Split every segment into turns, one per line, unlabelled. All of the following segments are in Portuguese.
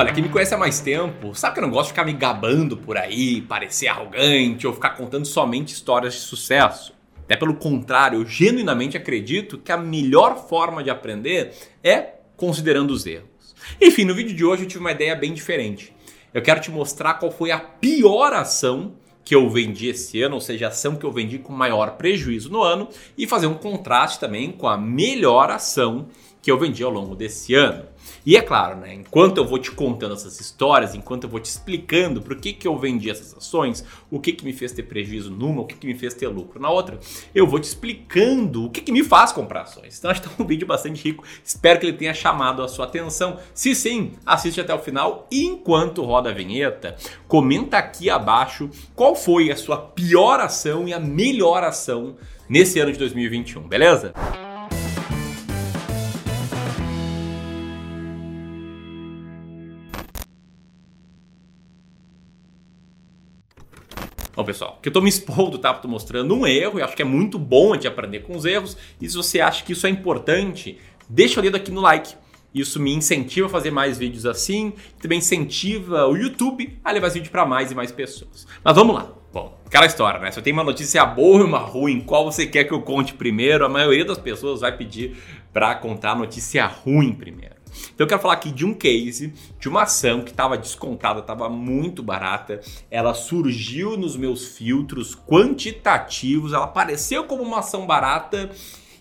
Olha, quem me conhece há mais tempo sabe que eu não gosto de ficar me gabando por aí, parecer arrogante ou ficar contando somente histórias de sucesso. Até pelo contrário, eu genuinamente acredito que a melhor forma de aprender é considerando os erros. Enfim, no vídeo de hoje eu tive uma ideia bem diferente. Eu quero te mostrar qual foi a pior ação que eu vendi esse ano, ou seja, a ação que eu vendi com maior prejuízo no ano, e fazer um contraste também com a melhor ação que eu vendi ao longo desse ano. E é claro, né, enquanto eu vou te contando essas histórias, enquanto eu vou te explicando por que, que eu vendi essas ações, o que, que me fez ter prejuízo numa, o que, que me fez ter lucro na outra, eu vou te explicando o que, que me faz comprar ações. Então acho que é um vídeo bastante rico, espero que ele tenha chamado a sua atenção. Se sim, assiste até o final e enquanto roda a vinheta, comenta aqui abaixo qual foi a sua pior ação e a melhor ação nesse ano de 2021, beleza? Bom, pessoal, que eu tô me expondo, tá? Tô mostrando um erro e acho que é muito bom a gente aprender com os erros. E se você acha que isso é importante, deixa o dedo aqui no like. Isso me incentiva a fazer mais vídeos assim, também incentiva o YouTube a levar esse vídeo para mais e mais pessoas. Mas vamos lá. Bom, aquela história, né? Se eu tenho uma notícia boa e uma ruim, qual você quer que eu conte primeiro? A maioria das pessoas vai pedir para contar a notícia ruim primeiro. Então eu quero falar aqui de um case, de uma ação que estava descontada, estava muito barata. Ela surgiu nos meus filtros quantitativos, ela apareceu como uma ação barata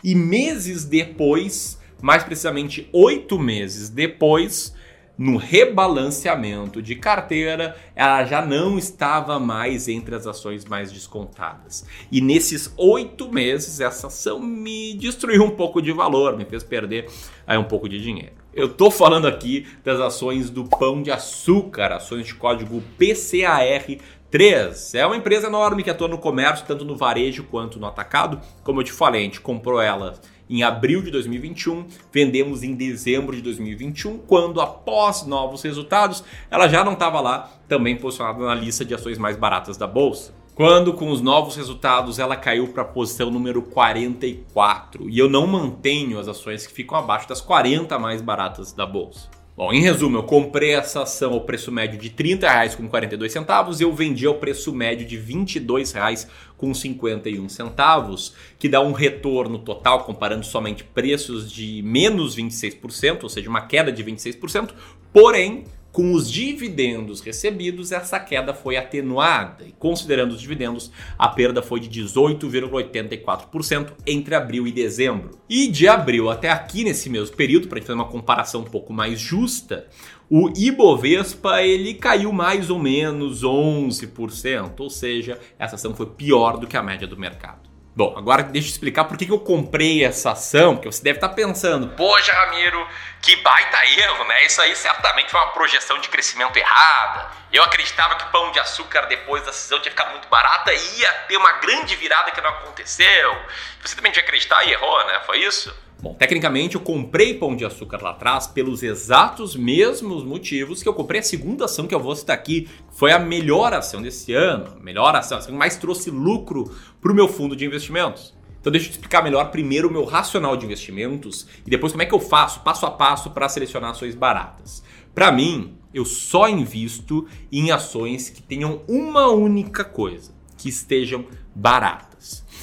e meses depois, mais precisamente oito meses depois, no rebalanceamento de carteira, ela já não estava mais entre as ações mais descontadas. E nesses oito meses, essa ação me destruiu um pouco de valor, me fez perder aí um pouco de dinheiro. Eu tô falando aqui das ações do Pão de Açúcar, ações de código PCAR 3. É uma empresa enorme que atua no comércio, tanto no varejo quanto no atacado. Como eu te falei, a gente comprou ela em abril de 2021, vendemos em dezembro de 2021, quando após novos resultados, ela já não estava lá, também posicionada na lista de ações mais baratas da bolsa. Quando com os novos resultados ela caiu para a posição número 44 e eu não mantenho as ações que ficam abaixo das 40 mais baratas da bolsa. Bom, em resumo, eu comprei essa ação ao preço médio de R$ 30,42 e eu vendi ao preço médio de R$ 22,51, que dá um retorno total, comparando somente preços de menos 26%, ou seja, uma queda de 26%, porém com os dividendos recebidos, essa queda foi atenuada e, considerando os dividendos, a perda foi de 18,84% entre abril e dezembro. E de abril até aqui, nesse mesmo período, para fazer uma comparação um pouco mais justa, o Ibovespa ele caiu mais ou menos 11%, ou seja, essa ação foi pior do que a média do mercado. Bom, agora deixa eu explicar por que, que eu comprei essa ação, porque você deve estar pensando, poxa, Ramiro, que baita erro, né? Isso aí certamente foi uma projeção de crescimento errada. Eu acreditava que pão de açúcar depois da cisão tinha ficado muito barata e ia ter uma grande virada que não aconteceu. Você também tinha acreditar e errou, né? Foi isso? Bom, tecnicamente eu comprei pão de açúcar lá atrás pelos exatos mesmos motivos que eu comprei a segunda ação que eu vou citar aqui. Foi a melhor ação desse ano, a melhor ação, a ação que mais trouxe lucro para o meu fundo de investimentos. Então deixa eu te explicar melhor primeiro o meu racional de investimentos e depois como é que eu faço passo a passo para selecionar ações baratas. Para mim, eu só invisto em ações que tenham uma única coisa, que estejam baratas.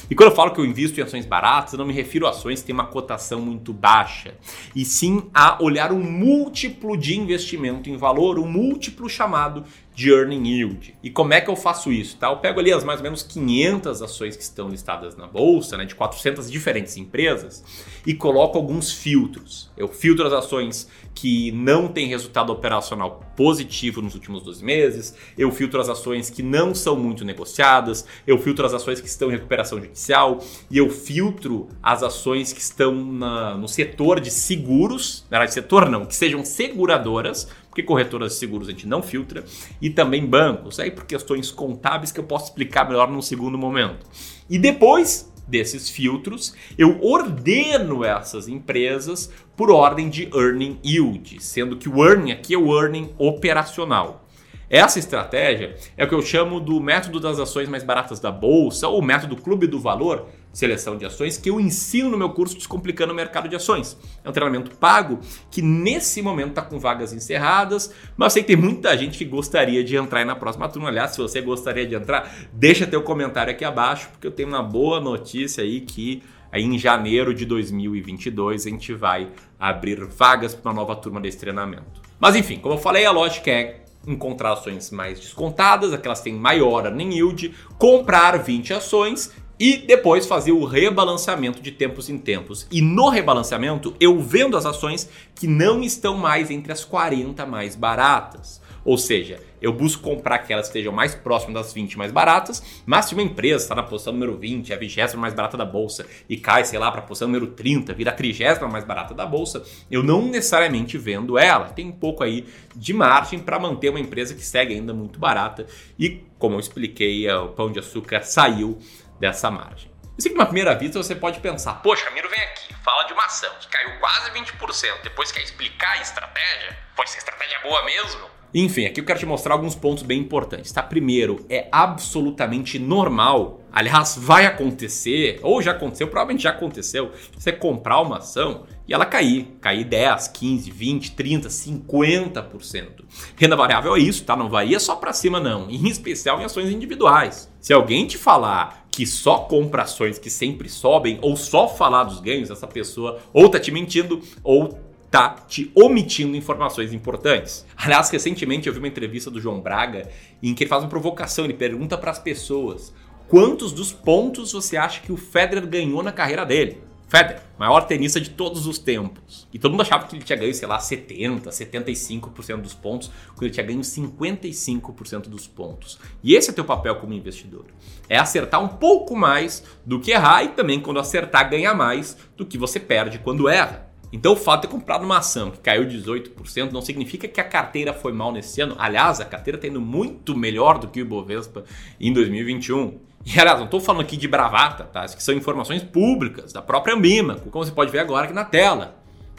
E quando eu falo que eu invisto em ações baratas, eu não me refiro a ações que têm uma cotação muito baixa, e sim a olhar um múltiplo de investimento em valor, um múltiplo chamado de earning yield. E como é que eu faço isso? Tá? Eu pego ali as mais ou menos 500 ações que estão listadas na bolsa, né, de 400 diferentes empresas, e coloco alguns filtros. Eu filtro as ações que não têm resultado operacional positivo nos últimos 12 meses, eu filtro as ações que não são muito negociadas, eu filtro as ações que estão em recuperação judicial e eu filtro as ações que estão na, no setor de seguros, na verdade, setor não, que sejam seguradoras, porque corretoras de seguros a gente não filtra, e também bancos, aí por questões contábeis que eu posso explicar melhor num segundo momento. E depois desses filtros, eu ordeno essas empresas por ordem de earning yield, sendo que o earning aqui é o earning operacional. Essa estratégia é o que eu chamo do método das ações mais baratas da bolsa ou método clube do valor, seleção de ações, que eu ensino no meu curso Descomplicando o Mercado de Ações. É um treinamento pago que nesse momento está com vagas encerradas, mas eu sei que tem muita gente que gostaria de entrar na próxima turma. Aliás, se você gostaria de entrar, deixa teu comentário aqui abaixo, porque eu tenho uma boa notícia aí que aí em janeiro de 2022 a gente vai abrir vagas para uma nova turma desse treinamento. Mas enfim, como eu falei, a lógica é encontrar ações mais descontadas, aquelas que têm maior earning yield, comprar 20 ações e depois fazer o rebalanceamento de tempos em tempos. E no rebalanceamento, eu vendo as ações que não estão mais entre as 40 mais baratas. Ou seja, eu busco comprar que estejam mais próximas das 20 mais baratas, mas se uma empresa está na posição número 20, a 20 mais barata da bolsa, e cai, sei lá, para a posição número 30, vira a 30 mais barata da bolsa, eu não necessariamente vendo ela. Tem um pouco aí de margem para manter uma empresa que segue ainda muito barata. E, como eu expliquei, o pão de açúcar saiu dessa margem. Sei que, numa primeira vista, você pode pensar: poxa, Miro vem aqui, fala de uma ação que caiu quase 20%, depois quer explicar a estratégia? Pois a estratégia é boa mesmo? Enfim, aqui eu quero te mostrar alguns pontos bem importantes. Tá? Primeiro, é absolutamente normal, aliás, vai acontecer, ou já aconteceu, provavelmente já aconteceu, você comprar uma ação e ela cair, cair 10, 15, 20, 30, 50%. Renda variável é isso, tá? Não varia só para cima não, em especial em ações individuais. Se alguém te falar que só compra ações que sempre sobem ou só falar dos ganhos, essa pessoa ou tá te mentindo ou tá te omitindo informações importantes. Aliás, recentemente eu vi uma entrevista do João Braga em que ele faz uma provocação, ele pergunta para as pessoas: quantos dos pontos você acha que o Federer ganhou na carreira dele? Federer, maior tenista de todos os tempos. E todo mundo achava que ele tinha ganho, sei lá, 70, 75% dos pontos, quando ele tinha ganho 55% dos pontos. E esse é teu papel como investidor. É acertar um pouco mais do que errar e também quando acertar ganhar mais do que você perde quando erra. Então o fato de ter comprado uma ação que caiu 18% não significa que a carteira foi mal nesse ano. Aliás, a carteira está indo muito melhor do que o Ibovespa em 2021. E aliás, não estou falando aqui de bravata, tá? Isso são informações públicas da própria Ambima, como você pode ver agora aqui na tela.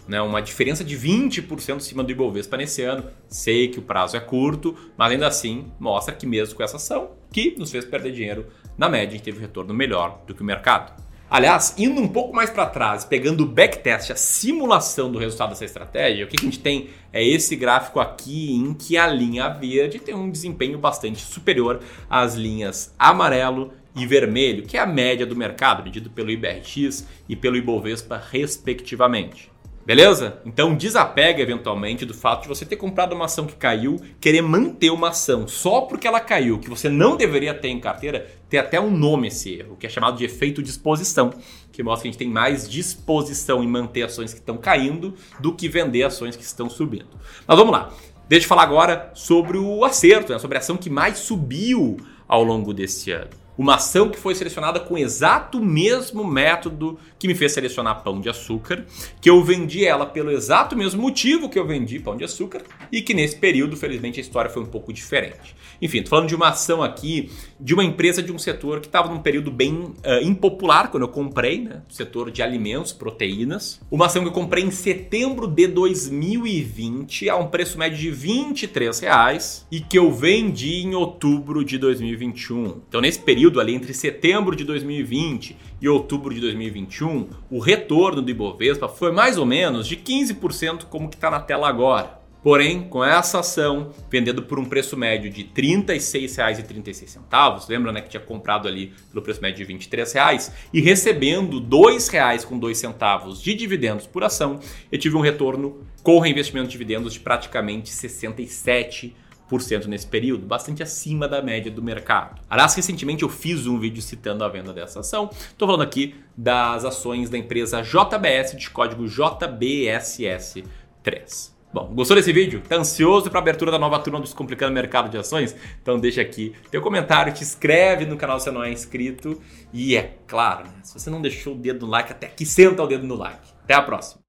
Né? Uma diferença de 20% acima do Ibovespa nesse ano. Sei que o prazo é curto, mas ainda assim mostra que mesmo com essa ação, que nos fez perder dinheiro, na média a gente teve um retorno melhor do que o mercado. Aliás, indo um pouco mais para trás, pegando o backtest, a simulação do resultado dessa estratégia, o que a gente tem é esse gráfico aqui em que a linha verde tem um desempenho bastante superior às linhas amarelo e vermelho, que é a média do mercado, medido pelo IBRX e pelo Ibovespa, respectivamente. Beleza? Então desapega eventualmente do fato de você ter comprado uma ação que caiu, querer manter uma ação só porque ela caiu, que você não deveria ter em carteira, tem até um nome esse erro, que é chamado de efeito disposição, que mostra que a gente tem mais disposição em manter ações que estão caindo do que vender ações que estão subindo. Mas vamos lá. Deixa eu falar agora sobre o acerto, né? sobre a ação que mais subiu ao longo desse ano uma ação que foi selecionada com o exato mesmo método que me fez selecionar pão de açúcar, que eu vendi ela pelo exato mesmo motivo que eu vendi pão de açúcar e que nesse período, felizmente, a história foi um pouco diferente. Enfim, tô falando de uma ação aqui de uma empresa de um setor que estava num período bem uh, impopular quando eu comprei, né? Setor de alimentos, proteínas. Uma ação que eu comprei em setembro de 2020 a um preço médio de 23 reais e que eu vendi em outubro de 2021. Então, nesse período período ali entre setembro de 2020 e outubro de 2021, o retorno do Ibovespa foi mais ou menos de 15% como que está na tela agora. Porém, com essa ação vendendo por um preço médio de R$ 36,36, lembra né, que tinha comprado ali pelo preço médio de R$ 23,00 e recebendo R$ 2,02 de dividendos por ação, eu tive um retorno com reinvestimento de dividendos de praticamente 67% nesse período, bastante acima da média do mercado. Aliás, recentemente eu fiz um vídeo citando a venda dessa ação. Estou falando aqui das ações da empresa JBS de código JBSS3. Bom, gostou desse vídeo? Tá ansioso para a abertura da nova turma do Descomplicando Mercado de Ações? Então deixa aqui teu comentário, te inscreve no canal se não é inscrito e é claro, né, se você não deixou o dedo no like, até aqui senta o dedo no like. Até a próxima.